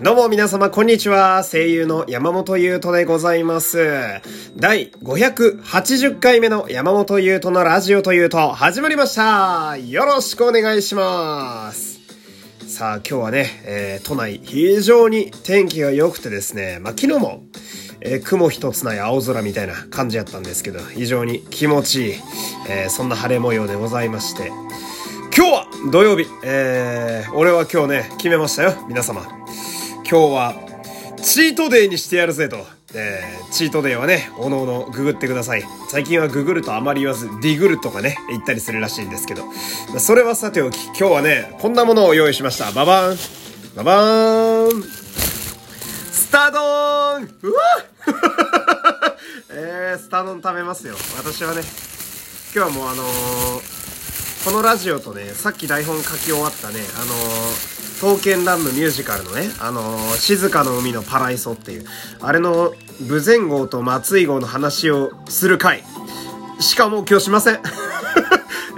どうも皆様こんにちは。声優の山本優斗でございます。第580回目の山本優斗のラジオというと始まりました。よろしくお願いします。さあ今日はね、えー都内非常に天気が良くてですね、まあ昨日も、えー雲一つない青空みたいな感じやったんですけど、非常に気持ちいい、えーそんな晴れ模様でございまして、今日は土曜日、えー、俺は今日ね、決めましたよ、皆様。今日は、チートデイにしてやるぜと。えー、チートデイはね、おのおのググってください。最近はググるとあまり言わず、ディグルとかね、言ったりするらしいんですけど。それはさておき、今日はね、こんなものを用意しました。ババーンババーンスタドーンうわ えー、スタドン食べますよ。私はね、今日はもうあのーこのラジオとね、さっき台本書き終わったね、あのー、刀剣乱舞ミュージカルのね、あのー、静かの海のパライソっていう、あれの、武前号と松井号の話をする回。しかも今日しません。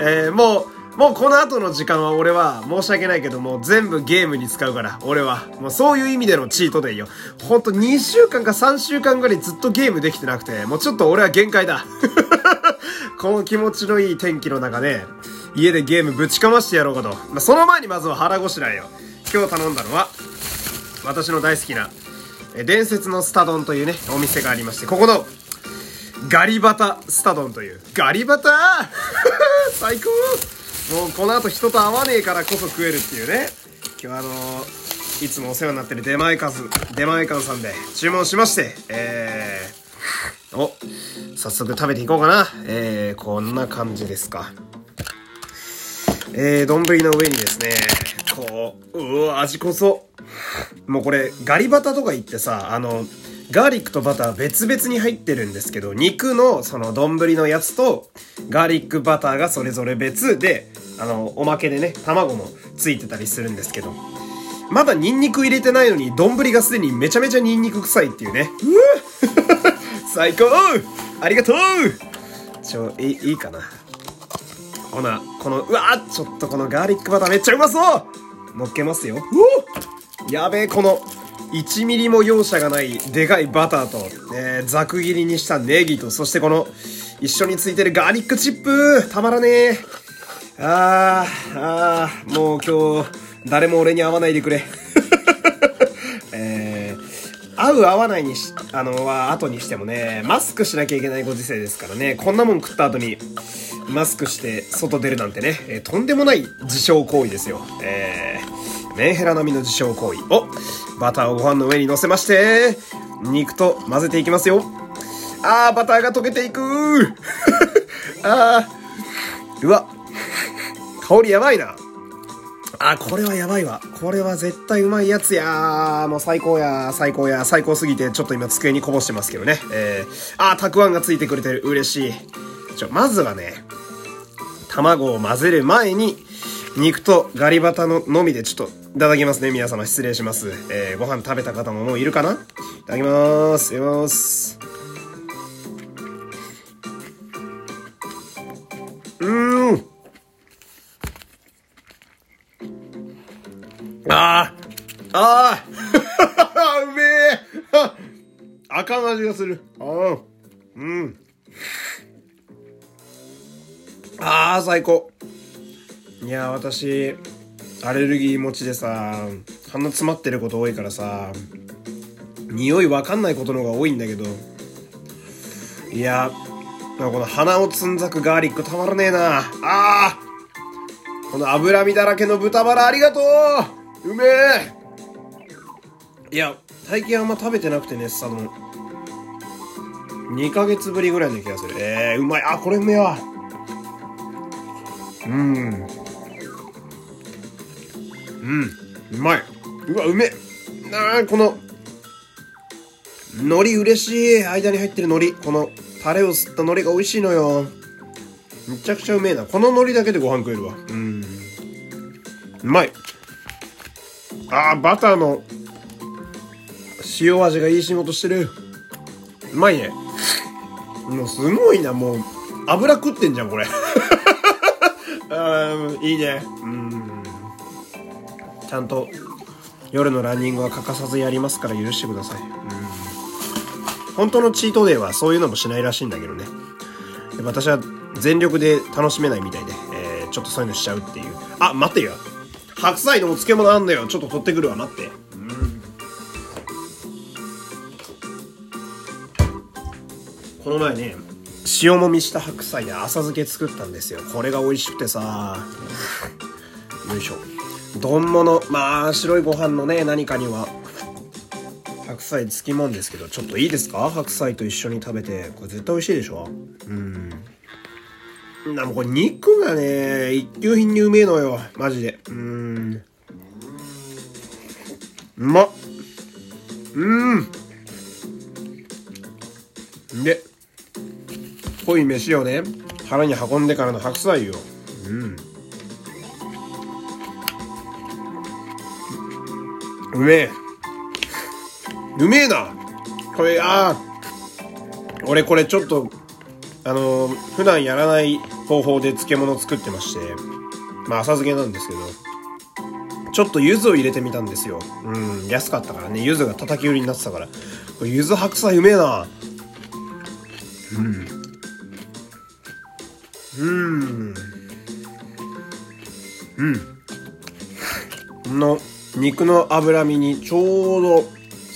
えー、もう、もうこの後の時間は俺は申し訳ないけどもう全部ゲームに使うから、俺は。もうそういう意味でのチートでいいよ。ほんと2週間か3週間ぐらいずっとゲームできてなくて、もうちょっと俺は限界だ。この気持ちのいい天気の中ね、家でゲームぶちかましてやろうかと。まあ、その前にまずは腹ごしらえよ。今日頼んだのは、私の大好きな、伝説のスタ丼というね、お店がありまして、ここの、ガリバタスタ丼という。ガリバタ 最高もうこの後人と会わねえからこそ食えるっていうね。今日あのいつもお世話になってる出前館、出前館さんで注文しまして、えー、お、早速食べていこうかな。えー、こんな感じですか。えー、丼の上にですね、こう、うわ、味こそ。もうこれ、ガリバタとか言ってさ、あの、ガーリックとバター別々に入ってるんですけど、肉のその丼のやつと、ガーリックバターがそれぞれ別で、あの、おまけでね、卵もついてたりするんですけど、まだニンニク入れてないのに、丼がすでにめちゃめちゃニンニク臭いっていうね。うわ最高ありがとうちょ、いい、いいかな。ほな、この、うわちょっとこのガーリックバターめっちゃうまそう乗っけますよ。うおやべえ、この、1ミリも容赦がないでかいバターと、えー、ざく切りにしたネギと、そしてこの、一緒についてるガーリックチップたまらねえあー、あー、もう今日、誰も俺に会わないでくれ。えー、合う合わないにし、あの、は後にしてもね、マスクしなきゃいけないご時世ですからね、こんなもん食った後に、マスクして外出るなんてね、えーとんでもない自傷行為ですよ。えー、メンヘラ並みの自傷行為。おバターをご飯の上に乗せまして、肉と混ぜていきますよ。あー、バターが溶けていく あー、うわ、香りやばいな。あ、これはやばいわ。これは絶対うまいやつやもう最高や最高や最高すぎて、ちょっと今机にこぼしてますけどね。えー、あ、たくあんがついてくれてる。嬉しい。ちょ、まずはね、卵を混ぜる前に、肉とガリバタののみでちょっといただきますね。皆様失礼します。えー、ご飯食べた方ももういるかな？いただきます。いただきます。うん。ああああ うめえ あかん味がする。ああうん。ああ、最高。いや、私、アレルギー持ちでさ、鼻詰まってること多いからさ、匂いわかんないことの方が多いんだけど、いや、この鼻をつんざくガーリックたまらねえな。ああこの脂身だらけの豚バラありがとううめえいや、最近あんま食べてなくてね、さ、の、2ヶ月ぶりぐらいの気がする。えー、うまい。あ、これうめえわ。うん。うん。うまい。うわ、うめ。なあ、この、海苔嬉しい。間に入ってる海苔。この、タレを吸った海苔が美味しいのよ。めちゃくちゃうめえな。この海苔だけでご飯食えるわ。うん。うまい。あー、バターの、塩味がいい仕事してる。うまいね。もうすごいな、もう、油食ってんじゃん、これ。あーいいね。うん。ちゃんと、夜のランニングは欠かさずやりますから許してください。うん。本当のチートデーはそういうのもしないらしいんだけどね。私は全力で楽しめないみたいで、えー、ちょっとそういうのしちゃうっていう。あ、待ってよ。白菜のお漬物あんのよ。ちょっと取ってくるわ。待って。うんこの前ね、塩もみした白菜で浅漬け作ったんですよ。これが美味しくてさ。よいしょ。丼物。まあ、白いご飯のね、何かには。白菜つきもんですけど、ちょっといいですか？白菜と一緒に食べて。これ絶対美味しいでしょ？うん。な、もこれ肉がね、一級品にうめえのよ。マジで。うん。うまっ。うん。で、濃い飯をね、腹に運んでからの白菜よ。うん。うめえ。うめえな。これ、ああ。俺これちょっとあの普段やらない方法で漬物作ってまして、まあ浅漬けなんですけど、ちょっと柚子を入れてみたんですよ。うん、安かったからね、柚子が叩き売りになってたから。これ柚子白菜うめえな。うん。うん。うん。の肉の脂身にちょうど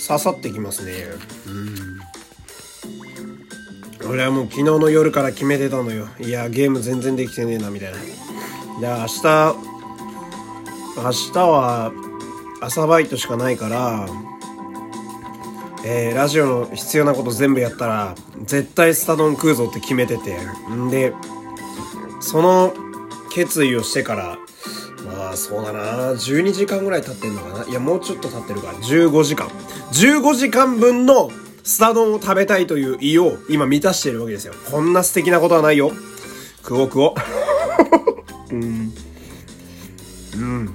刺さってきますね。うん。俺はもう昨日の夜から決めてたのよいやゲーム全然できてねえなみたいなで明日明日は朝バイトしかないからえー、ラジオの必要なこと全部やったら絶対スタ丼食うぞって決めててんでその決意をしてからあそうだな12時間ぐらい経ってんのかないやもうちょっと経ってるから15時間15時間分のスタ丼を食べたいという意を今満たしているわけですよ。こんな素敵なことはないよ。食おう食おう。うん。うん。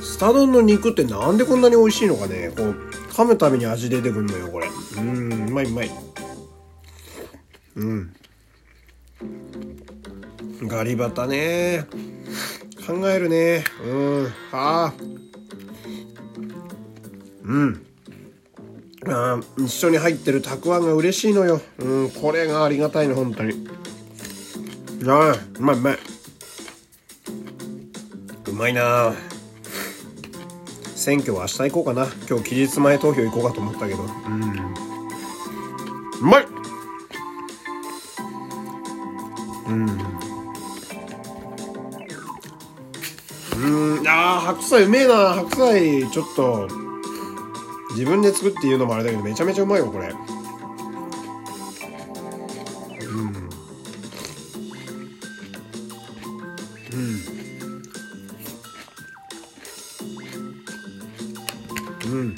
スタ丼の肉ってなんでこんなに美味しいのかね。こう、噛むたびに味出てくんのよ、これ。うん、うまいうまい。うん。ガリバタね。考えるね。うん。はあ。うん。あ一緒に入ってるたくあんが嬉しいのよ。うん。これがありがたいの本当に。あうまいうまい。うまいな選挙は明日行こうかな。今日期日前投票行こうかと思ったけど。うん。うまい。うん。うんあ白菜うめえな白菜ちょっと自分で作って言うのもあれだけどめちゃめちゃうまいよこれ。うん。うん。うん。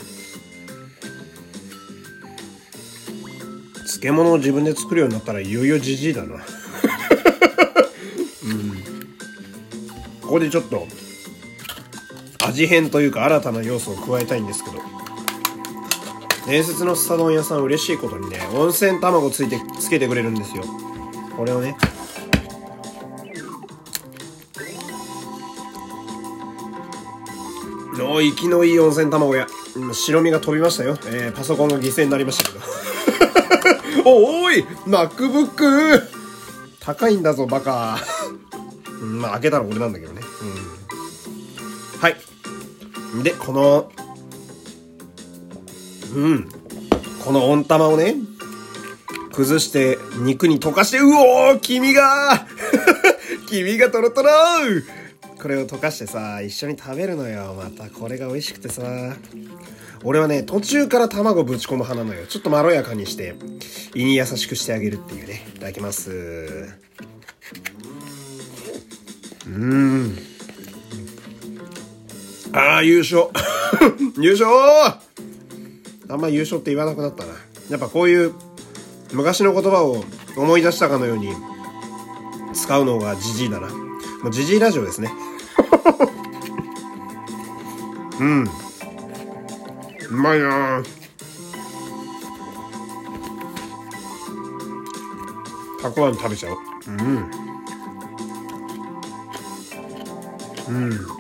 漬物を自分で作るようになったらいよいよじじいだな。うん。ここでちょっと味変というか新たな要素を加えたいんですけど伝説のスタ丼屋さん嬉しいことにね、温泉卵ついて、つけてくれるんですよ。これをね。お生きのいい温泉卵や。白身が飛びましたよ。えー、パソコンが犠牲になりましたけど。お、おい !MacBook! 高いんだぞ、バカ。まあ、開けたら俺なんだけどね。うん。はい。で、このうん。この温玉をね、崩して肉に溶かして、うおー黄身が 黄身がトロトロこれを溶かしてさ、一緒に食べるのよ。またこれが美味しくてさ。俺はね、途中から卵ぶち込む派なのよ。ちょっとまろやかにして、胃に優しくしてあげるっていうね。いただきます。うーん。ああ、優勝 優勝あんま優勝って言わなくなったな。やっぱこういう昔の言葉を思い出したかのように使うのがジジイだな。もうジジイラジオですね。うん。うまいなたくあん食べちゃう。うん。うん。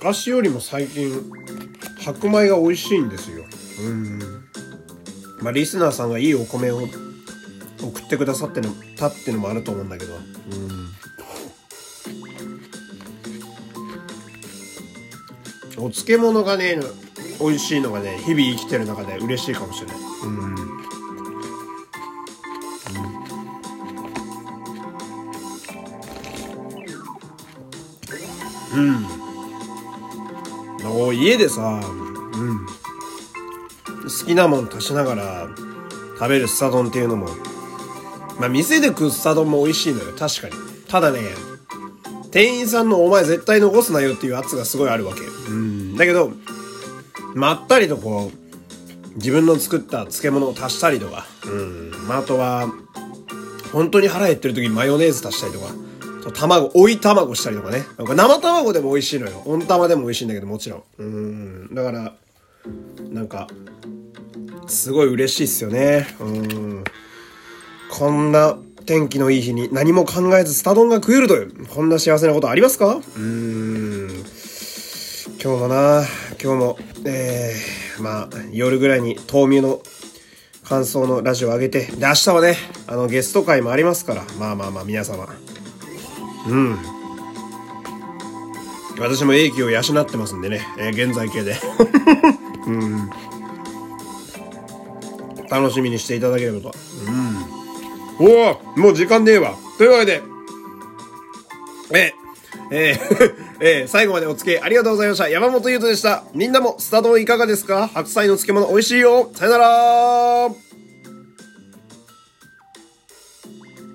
昔よりも最近白米が美味しいんですよ。うん。まあリスナーさんがいいお米を送ってくださってのたってのもあると思うんだけど。うん。お漬物がね美味しいのがね日々生きてる中で嬉しいかもしれない。うん。うん。家でさ、うん。好きなもん足しながら食べるスタ丼っていうのも、まあ店で食うスタ丼も美味しいのよ。確かに。ただね、店員さんのお前絶対残すなよっていう圧がすごいあるわけ。うん。だけど、まったりとこう、自分の作った漬物を足したりとか、うん。まあ、あとは、本当に腹減ってる時にマヨネーズ足したりとか、卵、追い卵したりとかね。なんか生卵でも美味しいのよ。温玉でも美味しいんだけど、もちろん。うん。だから、なんか、すごい嬉しいっすよね。うん。こんな天気のいい日に何も考えずスタ丼が食えるという、こんな幸せなことありますか？うん。今日もな、今日も、えー、まあ、夜ぐらいに豆乳の感想のラジオを上げて、で、明日はね、あの、ゲスト会もありますから、まあまあまあ、皆様、うん。私も英気を養ってますんでね、えー、現在形で。うん。楽しみにしていただければと。うん。おおもう時間ねえわ。というわけでええー、えー、最後までお付き合いありがとうございました。山本優斗でした。みんなもスタ丼いかがですか？白菜の漬物美味しいよ。さよなら